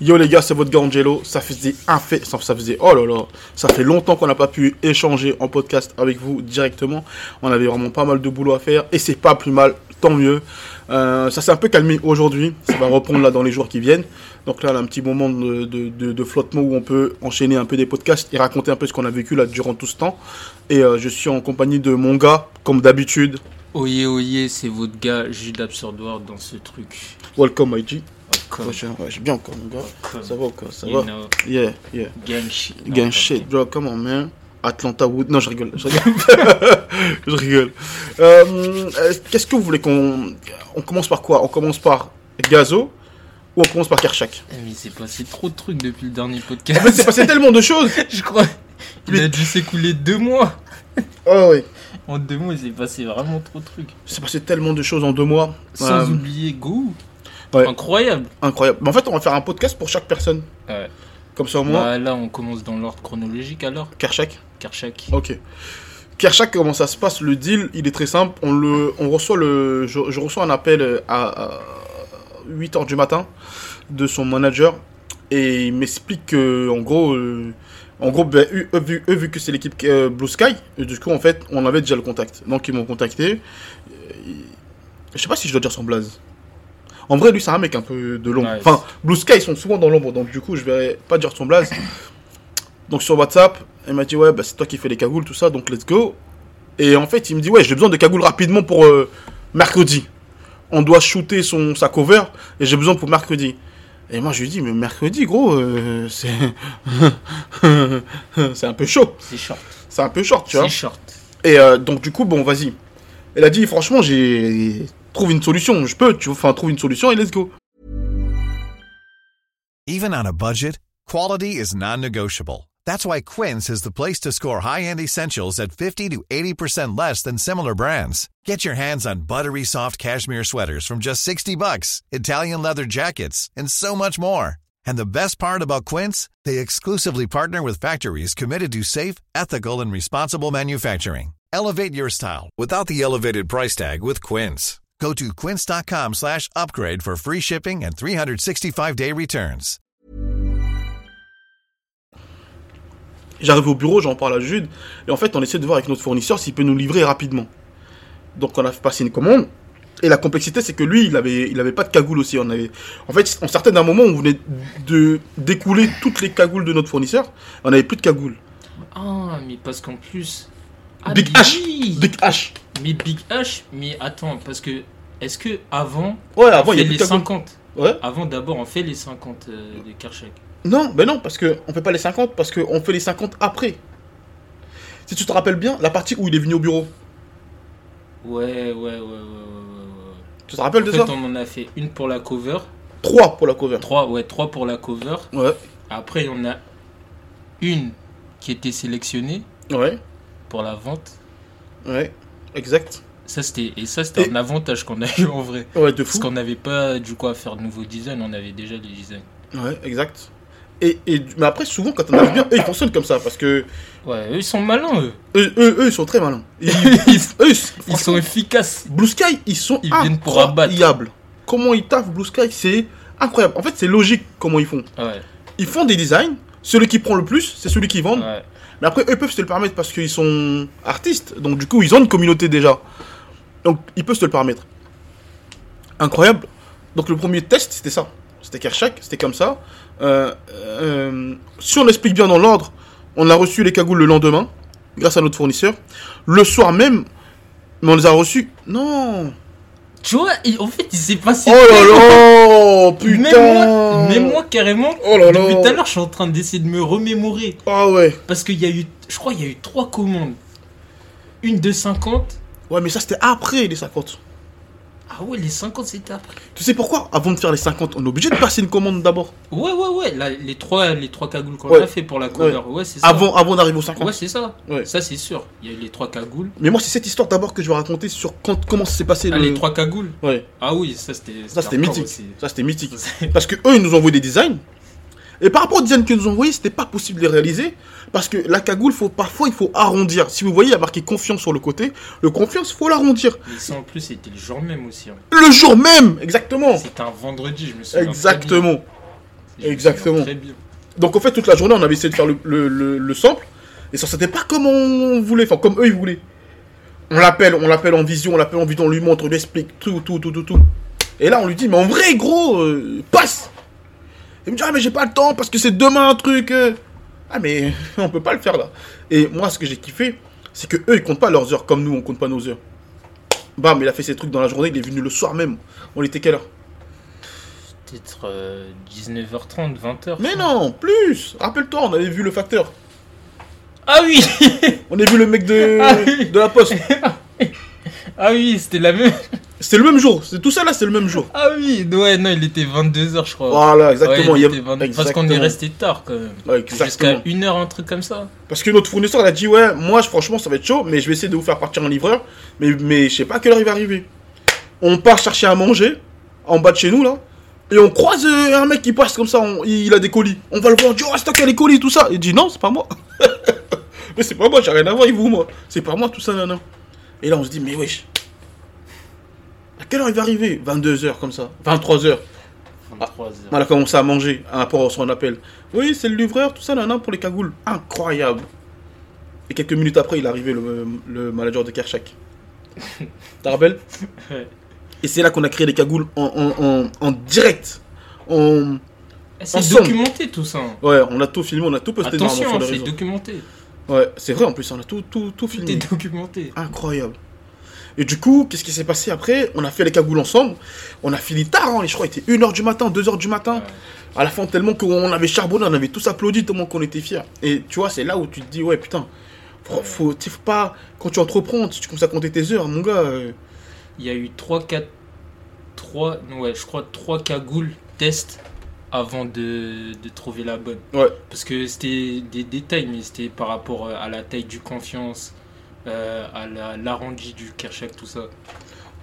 Yo les gars, c'est votre gars Angelo. Ça faisait un fait, ça, faisait oh là là, ça fait longtemps qu'on n'a pas pu échanger en podcast avec vous directement. On avait vraiment pas mal de boulot à faire et c'est pas plus mal, tant mieux. Euh, ça s'est un peu calmé aujourd'hui, ça va reprendre là dans les jours qui viennent. Donc là, on a un petit moment de, de, de- de flottement où on peut enchaîner un peu des podcasts et raconter un peu ce qu'on a vécu là durant tout ce temps. Et euh, je suis en compagnie de mon gars, comme d'habitude. Oyez, oyez, c'est votre gars Jude Absurdoir dans ce truc. Welcome IG. Ouais, j'ai bien encore mon gars. Ça va ou quoi? Ça you va? know, Yeah, yeah. gang shit. Gang shit, bro, come on, man. Atlanta Wood. Non, je rigole. Je rigole. je rigole. Euh, euh, Qu'est-ce que vous voulez qu'on. On commence par quoi? On commence par Gazo ou on commence par Kershak? Eh, Mais il s'est passé trop de trucs depuis le dernier En podcast. fait, c'est passé tellement de choses. Je crois. Il a dû s'écouler deux mois. Oh, oui. En deux mois, il s'est passé vraiment trop de trucs. C'est passé tellement de choses en deux mois. Sans Euh, oublier Go. Ouais. Incroyable. Incroyable. Mais en fait, on va faire un podcast pour chaque personne. Ouais. Comme ça, au moins. Bah, là, on commence dans l'ordre chronologique alors. Kershak Karchak. Ok. Kershak, comment ça se passe Le deal, il est très simple. On, le, on reçoit le, je, je reçois un appel à, 8h du matin de son manager et il m'explique que, en gros, euh, en gros ben, eux, eux, vu, eux, vu que c'est l'équipe euh, Blue Sky, du coup, en fait, on avait déjà le contact. Donc, ils m'ont contacté. Euh, Je sais pas si je dois dire son blaze. En vrai, lui, c'est un mec un peu de l'ombre. Enfin, Blue Sky, ils sont souvent dans l'ombre, donc du coup, je vais pas dire son blaze. Donc sur WhatsApp, il m'a dit ouais bah c'est toi qui fais les cagoules tout ça donc let's go. Et en fait il me dit ouais j'ai besoin de cagoules rapidement pour euh, mercredi. On doit shooter son sa cover et j'ai besoin pour mercredi. Et moi je lui dis mais mercredi gros euh, c'est c'est un peu chaud, C'est short. c'est un peu short tu vois. C'est short. Et euh, donc du coup bon vas-y. Elle a dit franchement j'ai trouve une solution, je peux tu enfin trouve une solution et let's go. Even on a budget, quality is non-negotiable. That's why Quince is the place to score high-end essentials at 50 to 80% less than similar brands. Get your hands on buttery soft cashmere sweaters from just 60 bucks, Italian leather jackets, and so much more. And the best part about Quince, they exclusively partner with factories committed to safe, ethical, and responsible manufacturing. Elevate your style without the elevated price tag with Quince. Go to quince.com slash upgrade for free shipping and 365-day returns. J'arrive au bureau, j'en parle à Jude, et en fait, on essaie de voir avec notre fournisseur s'il peut nous livrer rapidement. Donc, on a passé une commande, et la complexité, c'est que lui, il avait, il avait pas de cagoule aussi. On avait, en fait, on sortait d'un moment où on venait de d'écouler toutes les cagoules de notre fournisseur, on avait plus de cagoule. Ah, mais parce qu'en plus. Ah, Big mais H, oui. Big H. Mais Big H, mais attends, parce que. Est-ce que avant. Ouais, avant, il y avait les plus de cagoule. 50 Ouais. Avant d'abord, on fait les 50 euh, de Karchak. Non, ben non, parce que on fait pas les 50, parce qu'on fait les 50 après. Si tu te rappelles bien, la partie où il est venu au bureau, Ouais, ouais, ouais, ouais, ouais, tu te rappelles En de fait, ça on en a fait une pour la cover. 3 pour la cover. Trois, ouais, trois pour la cover. Ouais, Après, on a une qui était sélectionnée ouais, pour la vente. ouais, exact. Ça, c'était, et ça, c'était Et- un avantage qu'on a eu en vrai. Ouais, de Parce fou. qu'on n'avait pas du coup à faire de nouveaux designs, on avait déjà les designs. Ouais, exact. Et, et, mais après, souvent, quand on arrive bien, eux, ils fonctionnent comme ça, parce que Ouais, eux, ils sont malins, eux. eux, eux, eux, ils sont très malins. Ils, ils, eux, ils sont efficaces. Blue Sky, ils sont Ils viennent pour abattre. incroyables. Comment ils taffent Blue Sky, c'est incroyable. En fait, c'est logique comment ils font. Ouais, Ils font des designs, celui qui prend le plus, c'est celui qui vend. ouais. Mais après, eux peuvent se le permettre parce qu'ils sont artistes. Donc, du coup, ils ont une communauté déjà. Donc, ils peuvent se le permettre. Incroyable. Donc, le premier test, c'était ça. C'était Kershak, c'était comme ça. Euh, euh, si on explique bien dans l'ordre, on a reçu les cagoules le lendemain, grâce à notre fournisseur. Le soir même, mais on les a reçus. Non. Tu vois, il- en fait, il s'est passé. Oh là là Putain Même moi, même moi, carrément, Oh là là. depuis tout à l'heure, je suis en train d'essayer de me remémorer. Ah ouais. Parce qu'il y a eu, je crois, il y a eu trois commandes. Une de 50. Ouais, mais ça, c'était après les 50. Ah ouais, les 50, c'était après. Tu sais pourquoi? Avant de faire les 50, on est obligé de passer une commande d'abord. Ouais, ouais, ouais. Là, les trois, les trois cagoules qu'on Ouais. a fait pour la cover. Ouais, c'est ça. Avant, avant d'arriver aux 50. Ouais, c'est ça. Ouais. Ça, c'est sûr. Il y a eu les trois cagoules. Mais moi, c'est cette histoire d'abord que je vais raconter sur quand, comment ça s'est passé. Ah, le... les trois cagoules? Ouais, Ah oui, ça, c'était. ça c'était mythique. aussi. Ça c'était mythique. Parce que eux, ils nous ont envoyé des designs. Et par rapport aux designs qu'ils nous ont envoyés, c'était pas possible de les réaliser. Parce que la cagoule, faut, parfois, il faut arrondir. Si vous voyez, il y a marqué confiance sur le côté. Le confiance, faut l'arrondir. Mais ça, en plus, c'était le jour même aussi. hein. Le jour même Exactement C'était un vendredi, je me souviens. très bien. Exactement Exactement. Très bien. Donc en fait, toute la journée, on avait essayé de faire le, le, le- le sample. Et ça c'était pas comme on voulait, enfin comme eux ils voulaient. On l'appelle, on l'appelle en vision, on l'appelle en vision, on lui montre, on lui explique tout, tout, tout, tout, tout. Et là, on lui dit, mais en vrai, gros, euh, passe Il me dit, ah, mais j'ai pas le temps parce que c'est demain un truc. euh. Ah, mais on peut pas le faire là. Et moi, ce que j'ai kiffé, c'est que eux, ils comptent pas leurs heures comme nous, on compte pas nos heures. Bam, il a fait ses trucs dans la journée, il est venu le soir même. On était quelle heure? Peut-être euh, 19h30, 20h. Mais non, plus Rappelle-toi, on avait vu le facteur. Ah oui On a vu le mec de, Ah oui. de la poste. Ah oui, c'était la même. C'était le même jour. C'est tout ça là, c'est le même jour. Ah oui, ouais, non, il était 22h, je crois. Voilà, exactement. Ouais, il il y a- était 22 Parce qu'on est resté tard quand même. Ouais, Jusqu'à exactement. 1h, un truc comme ça. Parce que notre fournisseur, il a dit ouais, moi, franchement, ça va être chaud, mais je vais essayer de vous faire partir en livreur, mais mais je sais pas à quelle heure il va arriver. On part chercher à manger en bas de chez nous là, et on croise euh, un mec qui passe comme ça, on- il a des colis. On va le voir, on dit oh, c'est toi qui as les colis, tout ça. Il dit non, c'est pas moi. mais c'est pas moi, j'ai rien à voir avec vous, moi. C'est pas moi, tout ça, non, non. Et là, on se dit mais wesh. Quelle heure il va arriver 22h comme ça, 23h. 23h. On a commencé à manger à rapport à son appel. Oui, c'est le livreur, tout ça, nan, pour les cagoules. Incroyable. Et quelques minutes après, il est arrivé, le, le manager de Kershak. T'as rappelles? Ouais. Et c'est là qu'on a créé les cagoules en, en, en, en direct. Eh, C'est documenté tout ça. hein. Ouais, on a tout filmé, on a tout posté Attention, c'est documenté. Ouais, c'est vrai en plus, on a tout, tout, tout Tout filmé. est documenté. Incroyable. Et du coup, qu'est-ce qui s'est passé après? On a fait les cagoules ensemble. On a fini tard, hein, je crois, il était 1h du matin, 2h du matin. À la fin, tellement qu'on avait charbonné, on avait tous applaudi, tellement qu'on était fiers. Et tu vois, c'est là où tu te dis, ouais, putain, faut, pas. Quand tu entreprends, tu commences à compter tes heures, mon gars. euh, Il y a eu 3, 4, 3, ouais, je crois 3 cagoules test avant de, de trouver la bonne. Ouais. Parce que c'était des détails, mais c'était par rapport à la taille du confiance, euh, à la- l'arrondi du Kershak, tout ça.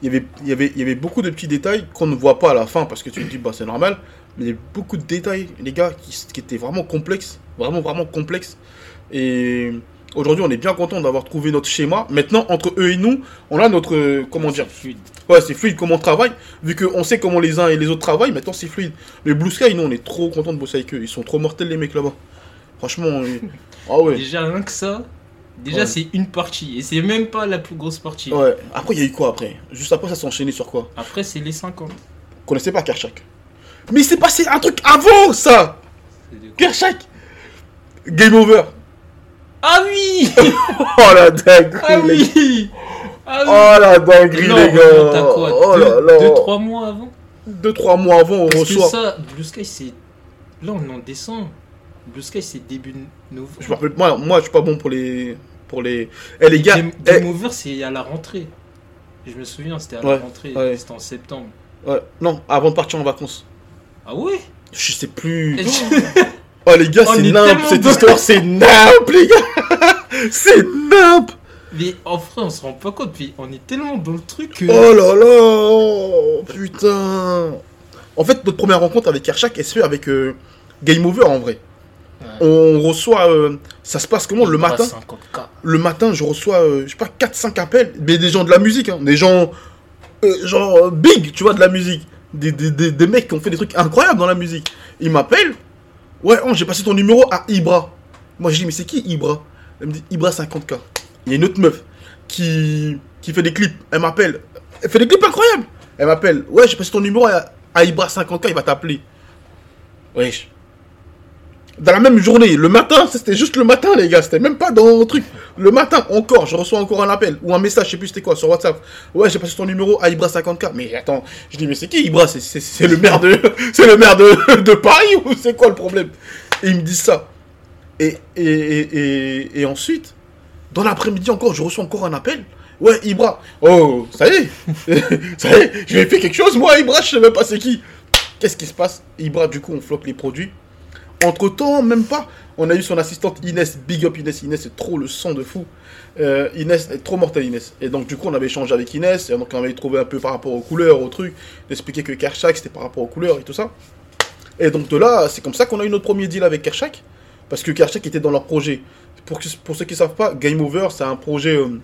il y avait, il y avait, il y avait beaucoup de petits détails qu'on ne voit pas à la fin parce que tu te dis, bah, c'est normal. Mais il y avait beaucoup de détails, les gars, qui, qui étaient vraiment complexes. Vraiment, vraiment complexes. Et aujourd'hui, on est bien content d'avoir trouvé notre schéma. Maintenant, entre eux et nous, on a notre. euh, Comment dire C'est fluide. Ouais, c'est fluide comment on travaille. Vu qu'on sait comment les uns et les autres travaillent, maintenant c'est fluide. Mais Blue Sky, nous, on est trop content de bosser avec eux. Ils sont trop mortels, les mecs là-bas. Franchement, ah ouais. Déjà, rien que ça, déjà Ouais. c'est une partie. Et c'est même pas la plus grosse partie. Ouais. Après, il y a eu quoi après? Juste après, ça s'est enchaîné sur quoi? Après, c'est les 50. Vous connaissez pas Kershak? Mais il s'est passé un truc avant ça Kershak Game over Ah oui Oh la dinguerie Ah oui Ah oui Oh la dinguerie Non, les gars quoi? Oh là là 2-3 mois avant? Deux, trois mois avant, on Parce que reçoit. ça, Blue Sky, c'est. Là, on est en décembre. Blue Sky, c'est début novembre. Je me rappelle, moi, moi, je suis pas bon pour les. Pour les. Eh les gars, Game, eh, Over, c'est à la rentrée. Je me souviens, c'était à Ouais, la rentrée. ouais. C'était en septembre. ouais, non, avant de partir en vacances. Ah ouais? Je sais plus. Oh les gars, c'est est nimp, cette histoire, c'est nimp, les gars C'est nimp Mais en vrai, on se rend pas compte. Puis on est tellement dans le truc que. Oh là là Putain En fait, notre première rencontre avec Kershak, elle se fait avec euh, Game Over, en vrai. On reçoit... euh, ça se passe comment, le matin passe 50K. Le matin, je reçois, euh, je sais pas, 4-5 appels, mais des gens de la musique, hein, des gens... euh, genre big, tu vois, de la musique. Des, des, des, des mecs qui ont fait des trucs incroyables dans la musique. Ils m'appellent. Ouais, oh, j'ai passé ton numéro à Ibra. Moi, je dis, mais c'est qui Ibra? Elle me dit, Ibra 50K. Il y a une autre meuf qui, qui fait des clips. Elle m'appelle. Elle fait des clips incroyables. Elle m'appelle. Ouais, j'ai passé ton numéro à, à Ibra 50K, il va t'appeler. Wesh. Dans la même journée, le matin, c'était juste le matin, les gars. C'était même pas dans le truc. Le matin, encore, je reçois encore un appel ou un message, je sais plus c'était quoi, sur WhatsApp. Ouais, j'ai passé ton numéro à Ibra 50K. Mais attends, je dis, mais c'est qui Ibra? C'est- le maire de, c'est le maire de, Paris ou c'est quoi le problème? Et ils me disent ça. Et, et, et, ensuite, dans l'après-midi encore, je reçois encore un appel. Ouais, Ibra. Oh, ça y est. ça y est, je vais faire quelque chose, moi, Ibra, je sais même pas c'est qui. Qu'est-ce qui se passe? Ibra, du coup, on flotte les produits. Entre temps, même pas, on a eu son assistante Inès, big up Inès. Inès, c'est trop le sang de fou. Euh, Inès est trop mortelle, Inès. Et donc, du coup, on avait échangé avec Inès. Et donc, on avait trouvé un peu par rapport aux couleurs, aux trucs. D'expliquer que Kershak, c'était par rapport aux couleurs et tout ça. Et donc, de là, c'est comme ça qu'on a eu notre premier deal avec Kershak. Parce que Kershak était dans leur projet. Pour ceux qui ne savent pas, Game Over, c'est un projet. euh,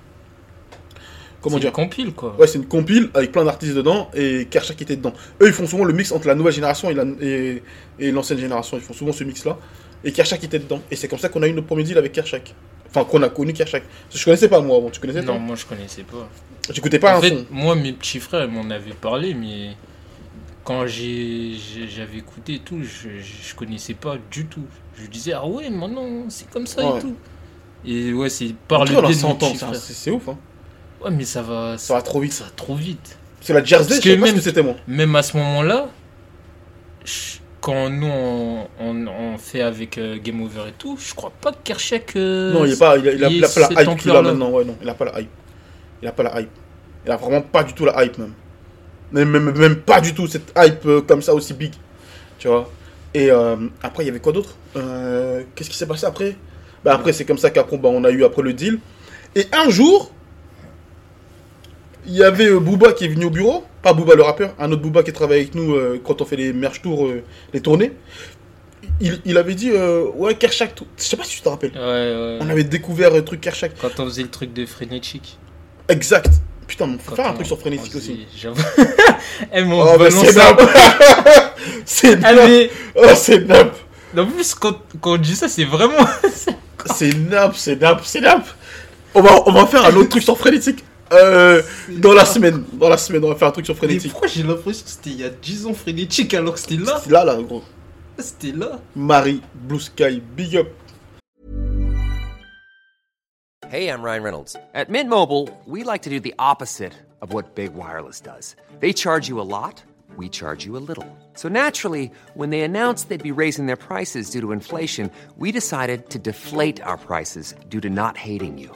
comment C'est dire une compile, quoi. Ouais, c'est une compile avec plein d'artistes dedans et Kershak était dedans. Eux, ils font souvent le mix entre la nouvelle génération et la- et, et l'ancienne génération. Ils font souvent ce mix-là. Et Kershak était dedans. Et c'est comme ça qu'on a eu notre premier deal avec Kershak. Enfin, qu'on a connu Kershak. Je connaissais pas moi avant. Tu connaissais toi Non, moi je connaissais pas. J'écoutais pas en un fait, son. moi, mes petits frères m'en avaient parlé, mais quand j'ai j'avais écouté et tout, je, connaissais pas du tout. Je disais, ah ouais, maintenant c'est comme ça Ouais. et tout. Et ouais, c'est par le biais de mes 100 ans. petits c'est- frères. C'est c'est ouf. Hein. Ouais, mais ça va, Ça va trop vite. ça va trop vite. C'est la Jersey, Parce je sais que pas ce même- que c'était moi. Même à ce moment-là, quand nous on, on, on fait avec euh, Game Over et tout, je crois pas que Kershak. euh, Non, il, est pas, il, a, il a- il il a est pas la hype qu'il a ampleur-là. maintenant. Ouais, non, il a pas la hype. Il a pas la hype. Il a vraiment pas du tout la hype, même. Même, même, même pas du tout cette hype euh, comme ça aussi big. Tu vois. Et après, il y avait quoi d'autre? Qu'est-ce qui s'est passé après? Bah, Après, c'est comme ça qu'après, bah, on a eu après le deal. Et un jour, il y avait euh, Booba qui est venu au bureau. Pas Booba le rappeur, un autre Booba qui travaille avec nous euh, quand on fait les merch tours, euh, les tournées. Il, il avait dit, euh, ouais, Kershak, je sais pas si tu te rappelles. Ouais, ouais. On avait découvert le truc Kershak. Quand on faisait le truc de Frenetic. Exact. Putain, on faut faire un truc sur faisait- aussi. J'avoue. Eh, mon Oh, bah, c'est nappe. c'est Ah, mais Oh, c'est nappe. en plus, quand, quand on dit ça, c'est vraiment. C'est nappe, c'est nappe, c'est nappe. On va, on va faire un autre truc sur Frénétique. Euh, dans la semaine. Dans la semaine, on va faire un truc sur Mais Frénétique. pourquoi j'ai l'impression que c'était il y a 10 ans Frenetic alors que c'était là C'est là, là, gros. C'était là. Marie, Blue Sky, big up. Hey, I'm Ryan Reynolds. At Mint Mobile, we like to do the opposite of what Big Wireless does. They charge you a lot, we charge you a little. So naturally, when they announced they'd be raising their prices due to inflation, we decided to deflate our prices due to not hating you.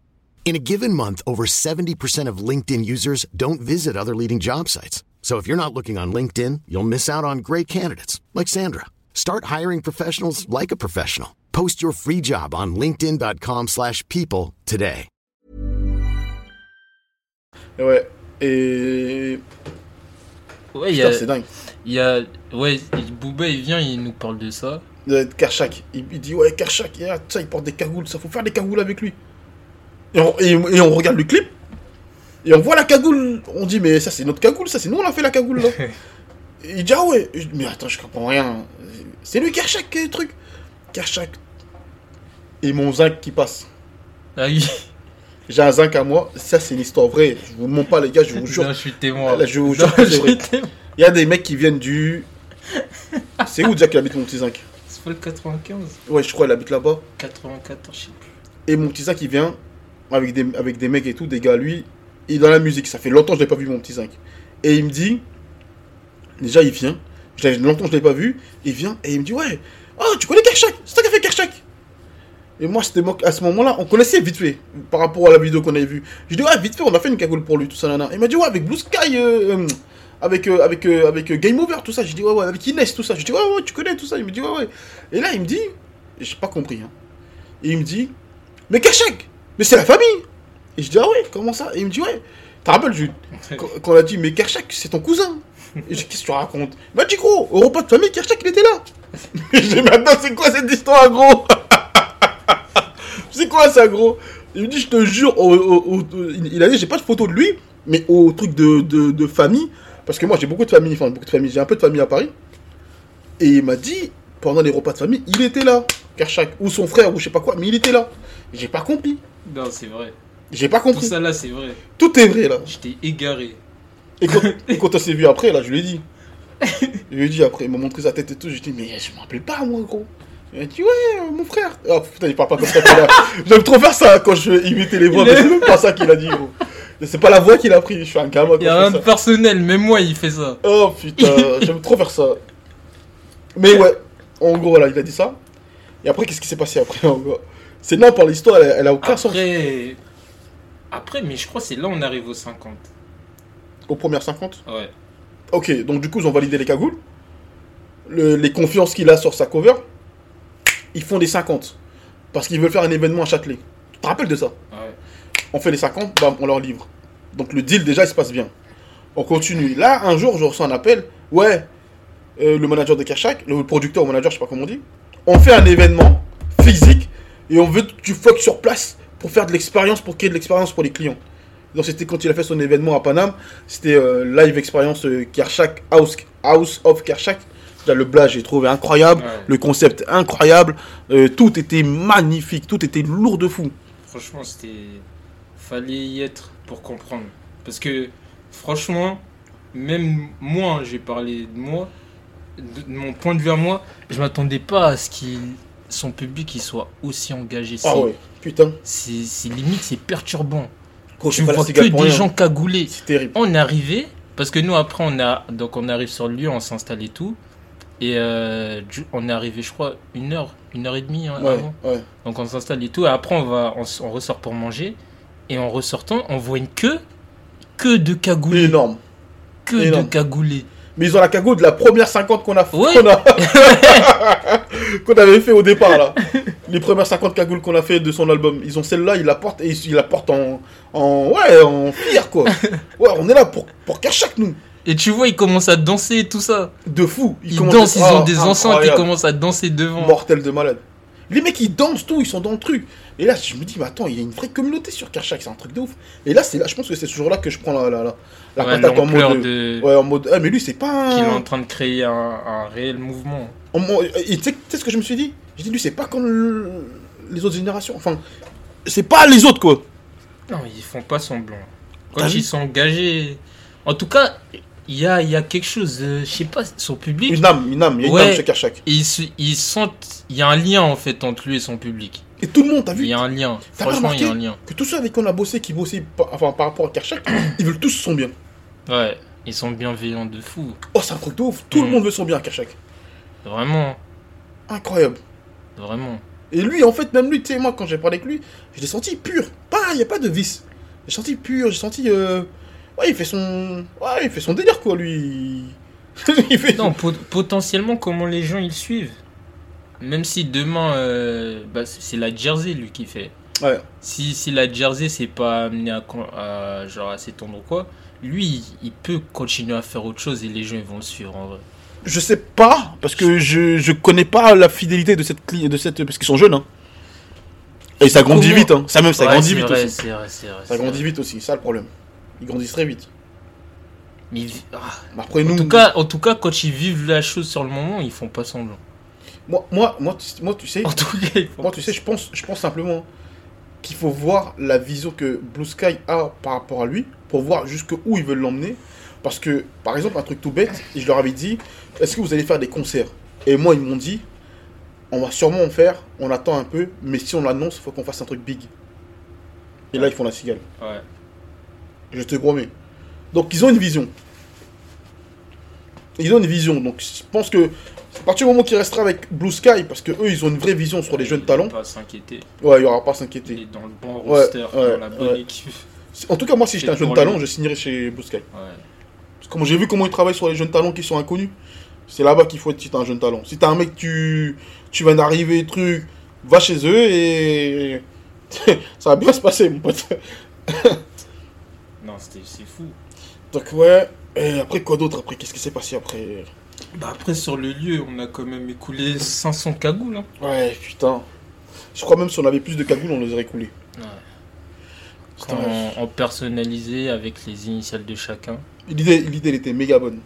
In a given month, over 70% of LinkedIn users don't visit other leading job sites. So if you're not looking on LinkedIn, you'll miss out on great candidates like Sandra. Start hiring professionals like a professional. Post your free job on linkedin.com/people slash people today. Ouais. Et. Ouais, il y Putain, a. c'est dingue. il y a ouais, il- Booba il vient, il nous parle de ça. de Kershak. Il, il dit ouais ça, il porte des cagoules, ça faut faire des cagoules avec lui. Et on, et- et on regarde le clip et on voit la cagoule. On dit mais ça c'est notre cagoule, ça c'est nous on a fait la cagoule là. Et il dit ah ouais, Et je dis, mais attends je comprends rien. C'est lui Kershak quel truc. Kershak. Et mon zinc qui passe. Ah oui, J'ai un zinc à moi, ça c'est une histoire vraie. Je vous mens pas les gars, je vous jure. Non, je suis témoin. Là, je vous jure suis témoin. Il y a des mecs qui viennent du. C'est où déjà qu'il habite mon petit zinc? C'est pas le 95, Ouais je crois il habite là-bas. 94, je sais plus. Et mon petit Zinc, il vient avec des, avec des mecs et tout, des gars, lui, il est dans la musique. Ça fait longtemps que je l'ai pas vu, mon petit Zinc. Et il me dit, déjà, il vient. Longtemps que je l'ai pas vu. Il vient et il me dit, ouais, oh, tu connais Kershak C'est toi qui as fait Kershak Et moi, c'était à ce moment-là, on connaissait vite fait, par rapport à la vidéo qu'on avait vue. Je dis, ouais, vite fait, on a fait une cagoule pour lui, tout ça, nana. Il m'a dit, ouais, avec Blue Sky, euh, euh, avec, euh, avec, avec Game Over, tout ça. Je dis, ouais, ouais, avec Inès, tout ça. Je dis, ouais, ouais, tu connais tout ça. Il me dit, ouais, ouais. Et là, il me dit, j'ai pas compris, hein. Et il me dit, mais Kershak Mais c'est la famille Et je dis, ah ouais, comment ça? Et il me dit, ouais. T'as rappelles, Jules Quand on a dit, mais Kershak, c'est ton cousin Et j'ai qu'est-ce que tu racontes? Il m'a dit, gros, au repas de famille, Kershak, il était là Et j'ai dit, maintenant, c'est quoi cette histoire, gros? C'est quoi ça, gros? Il me dit, je te jure, au- au- au- il a dit, j'ai pas de photo de lui, mais au truc de, de, de famille, parce que moi, j'ai beaucoup de famille, enfin, beaucoup de famille, j'ai un peu de famille à Paris. Et il m'a dit, pendant les repas de famille, il était là, Kershak, ou son frère, ou je sais pas quoi, mais il était là. J'ai pas compris. Non, c'est vrai. J'ai pas Tout compris. ça là, c'est vrai. Tout est vrai là. J'étais égaré. Et quand, et quand on s'est vu après, là, je lui ai dit. Je lui ai dit après, il m'a montré sa tête et tout. J'ai dit, mais je m'en rappelle pas, moi, gros. Il m'a dit, ouais, euh, mon frère. Oh putain, il parle pas comme ça. a- J'aime trop faire ça quand je imitais les voix, Il mais est- c'est même pas ça qu'il a dit, gros. C'est pas la voix qu'il a pris, je suis un gamin. Il y a rien de personnel, même moi il fait ça. Oh putain, j'aime trop faire ça. Mais ouais, en gros, voilà, il a dit ça. Et après, qu'est-ce qui s'est passé après, en gros? C'est là par l'histoire, elle, elle a aucun sens. Après, Après, mais je crois que c'est là on arrive aux 50. Aux premières 50 Ouais. Ok, donc du coup, ils ont validé les cagoules. Le- les confiances qu'il a sur sa cover. Ils font des 50. Parce qu'ils veulent faire un événement à Châtelet. Tu te rappelles de ça Ouais. On fait les 50, bam, on leur livre. Donc le deal, déjà, il se passe bien. On continue. Là, un jour, je reçois un appel. Ouais, euh, le manager de Kershak, le producteur ou manager, je sais pas comment on dit. On fait un événement physique et on veut que tu fuck sur place pour faire de l'expérience, pour créer de l'expérience pour les clients. Donc c'était quand il a fait son événement à Paname. C'était euh, live expérience euh, Kershak, House, House of Kershak. Le blague, j'ai trouvé incroyable. Ouais. Le concept incroyable. Euh, tout était magnifique. Tout était lourd de fou. Franchement, c'était. Fallait y être pour comprendre. Parce que, franchement, même moi, j'ai parlé de moi, de, de mon point de vue à moi, je m'attendais pas à ce qu'il son public il soit aussi engagé. Ah ouais, putain. C'est limite, c'est perturbant. Gros, tu vois que des rien. gens cagoulés. C'est terrible. On est arrivé, parce que nous après on a donc on arrive sur le lieu, on s'installe et tout. Et euh, on est arrivé, je crois, une heure, une heure et demie hein, Ouais, avant. ouais. Donc on s'installe et tout. Et après on va, on, ressort pour manger. Et en ressortant, on voit une queue, que de cagoulés, Énorme. que énorme. de cagoulés. Mais ils ont la cagoule de la première 50 qu'on a, Ouais. qu'on a- qu'on avait fait au départ là. Les premières 50 cagoules qu'on a fait de son album. Ils ont celle-là, ils la portent et ils la portent en, en ouais, en fier quoi. Ouais, on est là pour pour Kershak nous. Et tu vois, ils commencent à danser et tout ça. De fou. Ils, commencent- dansent, ils ont Ah, des enceintes, ils incroyable. commencent à danser devant. Mortel de malade. Les mecs ils dansent tout, ils sont dans le truc. Et là je me dis mais attends, il y a une vraie communauté sur Kershak, c'est un truc de ouf. Et là c'est là, je pense que c'est ce jour-là que je prends la la la, la Ouais, patate en mode de... ouais en mode ah mais lui c'est pas qu'il est un... en train de créer un, un réel mouvement. Tu sais ce que je me suis dit? J'ai dit, lui, c'est pas comme le- les autres générations. Enfin, c'est pas les autres, quoi. Non, ils font pas semblant. Quand ils sont engagés. En tout cas, il y a, il y a quelque chose, euh, je sais pas, son public. Une âme, une âme, il y a une Ouais. âme chez Kershak. Ils, ils sentent. Il y a un lien en fait entre lui et son public. Et tout le monde, t'as Il vu y a un lien. Franchement, il y a un lien. que tous ceux avec qui on a bossé, qui bossaient par, enfin, par rapport à Kershak, ils veulent tous son bien. Ouais, ils sont bienveillants de fou. Oh, c'est un truc de ouf. Tout le Mm. monde veut son bien à Kershak. Vraiment, Incroyable. vraiment. Et lui, en fait, même lui, tu sais, moi, quand j'ai parlé avec lui, je l'ai senti pur. Pas, il n'y a pas de vice. J'ai senti pur, j'ai senti. euh, Ouais, il fait son. Ouais, il fait son délire, quoi, lui. il fait. Non, pot- potentiellement, comment les gens ils suivent. Même si demain, euh, bah, c'est la Jersey lui qui fait. Ouais. Si, si la Jersey c'est pas amené à, genre à s'étendre ou quoi, lui il peut continuer à faire autre chose et les gens ils vont le suivre en vrai. Je sais pas, parce que je, je connais pas la fidélité de cette de cette parce qu'ils sont jeunes hein. Et ça grandit Comment vite hein. Ça même ça Ouais, grandit vite vrai, aussi. vrai, vrai. Ça grandit vite aussi, c'est ça le problème. Ils grandissent très vite. Mais ils- ah, Mais Après nous en, tout cas, en tout cas, quand ils vivent la chose sur le moment, ils font pas semblant. moi moi moi tu, moi, tu sais, En tout cas, ils font moi tu sais, je pense je pense simplement qu'il faut voir la vision que Blue Sky a par rapport à lui pour voir jusqu'où ils veulent l'emmener parce que par exemple un truc tout bête, je leur avais dit est-ce que vous allez faire des concerts? Et moi ils m'ont dit on va sûrement en faire, on attend un peu, mais si on l'annonce, il faut qu'on fasse un truc big. Et là ils font la cigale. Ouais. Je te promets. Donc ils ont une vision. Ils ont une vision. Donc je pense que à partir du moment qu'il restera avec Blue Sky, parce que eux ils ont une vraie vision sur les jeunes talents, vont Pas s'inquiéter. ouais, il y aura pas à Il s'inquiéter. est dans le bon roster, ouais, dans la bonne équipe. En tout cas, moi si j'étais un jeune talent, je signerais chez Blue Sky. Ouais. Parce que j'ai vu comment ils travaillent sur les jeunes talents qui sont inconnus. C'est là-bas qu'il faut être si t'es un jeune talent. Si t'es un mec, tu, tu viens d'arriver, truc, va chez eux et ça va bien se passer, mon pote. Non, c'était c'est fou. Donc ouais. Et après quoi d'autre Après? Qu'est-ce qui s'est passé après? Bah après sur le lieu, on a quand même écoulé 500 cagoules. Hein. Ouais, putain. Je crois même si on avait plus de cagoules, on les aurait coulés. Ouais. Putain, En, en personnalisé avec les initiales de chacun. L'idée, l'idée, elle était méga bonne.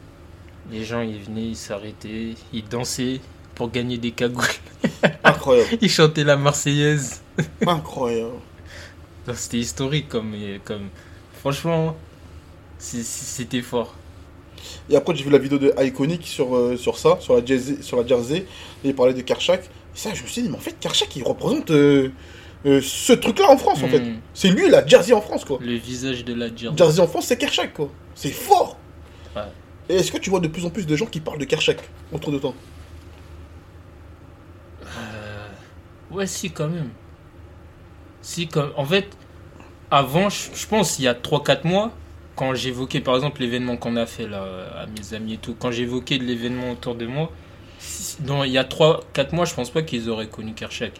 Les gens ils venaient, ils s'arrêtaient, ils dansaient pour gagner des cagoules. Incroyable. Ils chantaient la Marseillaise. Incroyable. Non, C'était historique comme, comme... Franchement, c'est- c'est- c'était fort. Et après, j'ai vu la vidéo de Iconic sur, euh, sur ça, sur la, Jersey, sur la Jersey. Et il parlait de Karchak. Et ça, je me suis dit, mais en fait, Karchak, il représente euh, euh, ce truc-là en France, en Mm. fait. C'est lui, la Jersey en France, quoi. Le visage de la Jersey. Jersey en France, c'est Kershak, quoi. C'est fort. Ouais. Et est-ce que tu vois de plus en plus de gens qui parlent de Kershak autour de toi? Euh, Ouais, si, quand même. Si, comme... En fait, avant, je pense, il y a 3-4 mois, quand j'évoquais par exemple l'événement qu'on a fait là, à mes amis et tout, quand j'évoquais de l'événement autour de moi, dans, il y a 3-4 mois, je pense pas qu'ils auraient connu Kershak.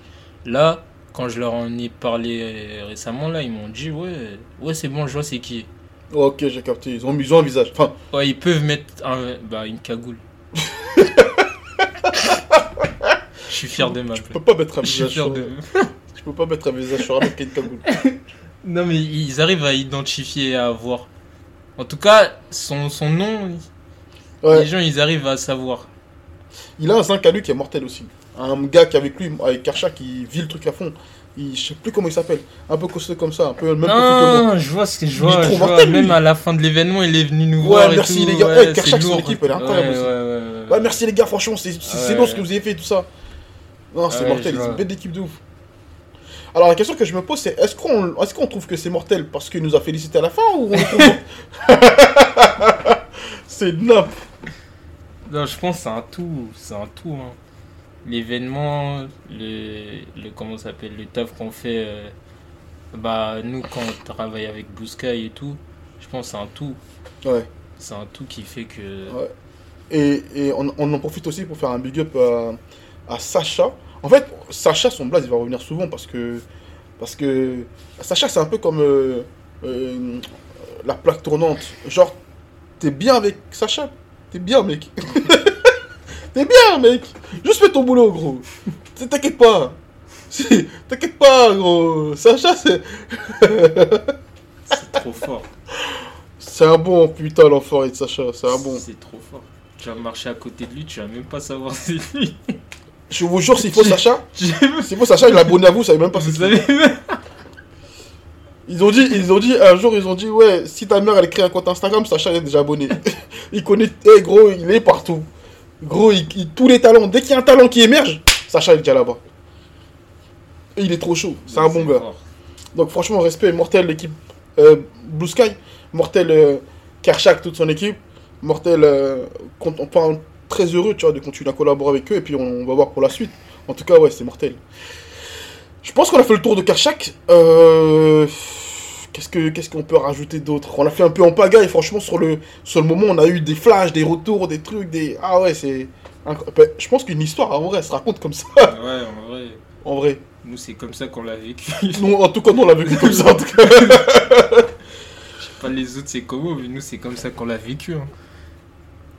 Là, quand je leur en ai parlé euh, récemment, là, ils m'ont dit Ouais, ouais c'est bon, je vois c'est qui. Ok, j'ai capté. Ils ont, ils ont un visage. Enfin, Ouais, ils peuvent mettre un, bah, une cagoule. Je suis fier de ma je peux pas mettre un visage sur... de. Je peux pas mettre un visage sur un mec qui a une cagoule. Non, mais ils arrivent à identifier et à voir. En tout cas, son, son nom, les gens, ils arrivent à savoir. Il a un zinc à lui qui est mortel aussi. Un gars qui est avec lui, avec Karcha, qui vit le truc à fond. Il, je sais plus comment il s'appelle. Un peu costaud comme ça, un peu le même profil que moi. Non, je vois ce que je Il est vois. trop je vois. Même à la fin de l'événement, il est venu nous Ouais, voir. et merci, tout. les gars. Ouais, Kershak, son équipe, elle est incroyable Ouais, aussi. ouais, merci les gars, franchement, c'est lourd ce que vous avez fait, tout ça. Non, c'est mortel, c'est une bête d'équipe de ouf. Alors la question que je me pose, c'est est-ce qu'on est qu'on trouve que c'est mortel parce qu'il nous a félicité à la fin ou on trouve... C'est nappe. Non, je pense que c'est un tout. C'est un tout. hein. L'événement, le, le. Comment ça s'appelle Le taf qu'on fait. euh, bah, nous, quand on travaille avec Blue Sky et tout, je pense que c'est un tout. Ouais. C'est un tout qui fait que. Ouais. Et, et on, on en profite aussi pour faire un big up à, à Sacha. En fait, Sacha, son blaze, il va revenir souvent parce que. Parce que. Sacha, c'est un peu comme. euh, euh, la plaque tournante. Genre, t'es bien avec Sacha? T'es bien, mec. t'es bien, mec. Juste fais ton boulot, gros. T'inquiète pas. T'inquiète pas, gros. Sacha, c'est. C'est trop fort. C'est un bon putain, l'enfoiré de Sacha. C'est un bon. C'est trop fort. Tu vas marcher à côté de lui, tu vas même pas savoir c'est lui. Je vous jure, s'il faut Sacha. S'il faut Sacha, il est abonné à vous, ça savez même pas Vous c'est savez. Ils ont dit, ils ont dit, un jour, ils ont dit, ouais, si ta mère, elle crée un compte Instagram, Sacha, il est déjà abonné. il connaît, eh, gros, il est partout. Gros, il, il- tous les talents, dès qu'il y a un talent qui émerge, Sacha, il est déjà là-bas. Et il est trop chaud, c'est un bon gars. fort. Donc, franchement, respect, mortel, l'équipe euh, Blue Sky, mortel euh, Kershak, toute son équipe, mortel, euh, on parle très heureux, tu vois, de continuer à collaborer avec eux, et puis on, va voir pour la suite. En tout cas, ouais, c'est mortel. Je pense qu'on a fait le tour de Kershak. Euh, Qu'est-ce que qu'est-ce qu'on peut rajouter d'autre? On a fait un peu en pagaille, franchement, sur le, sur le moment, on a eu des flashs, des retours, des trucs, des... Ah ouais, c'est... Ben, Je pense qu'une histoire, en vrai, elle se raconte comme ça, Ouais, en vrai. en vrai. Nous, c'est comme ça qu'on l'a vécu. Nous, en tout cas, nous, on l'a vécu comme ça, en tout cas. Pas les autres, c'est comment, mais nous, c'est comme ça qu'on l'a vécu. hein.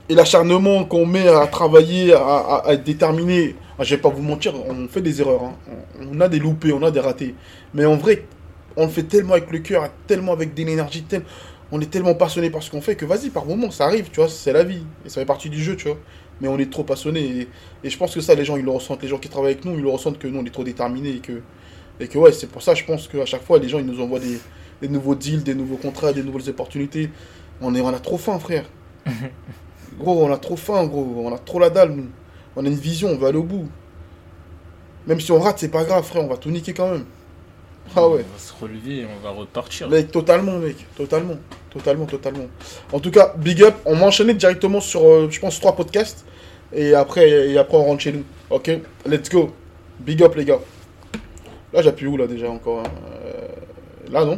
Et l'acharnement qu'on met à travailler, à, à- à être déterminé, ah, je vais pas vous mentir, on fait des erreurs, hein. on, a des loupés, on a des ratés, mais en vrai, on le fait tellement avec le cœur, tellement avec de l'énergie, tel- on est tellement passionné par ce qu'on fait que vas-y, par moment, ça arrive, tu vois, c'est la vie, et ça fait partie du jeu, tu vois, mais on est trop passionné, et, et je pense que ça, les gens, ils le ressentent, les gens qui travaillent avec nous, ils le ressentent que nous, on est trop déterminés, et que, et que ouais, c'est pour ça, je pense qu'à chaque fois, les gens, ils nous envoient des, des nouveaux deals, des nouveaux contrats, des nouvelles opportunités, on, est, on a trop faim, frère. Gros, on a trop faim, gros. On a trop la dalle, nous. On a une vision, on va aller au bout. Même si on rate, c'est pas grave, frère. On va tout niquer quand même. Ah ouais. On va se relever et on va repartir. Mec, totalement, mec. Totalement. Totalement, totalement. En tout cas, big up. On va enchaîner directement sur, euh, je pense, trois podcasts. Et après, et après, on rentre chez nous. Ok? Let's go. Big up, les gars. Là, j'appuie où, là, déjà, encore hein? Euh, Là, non?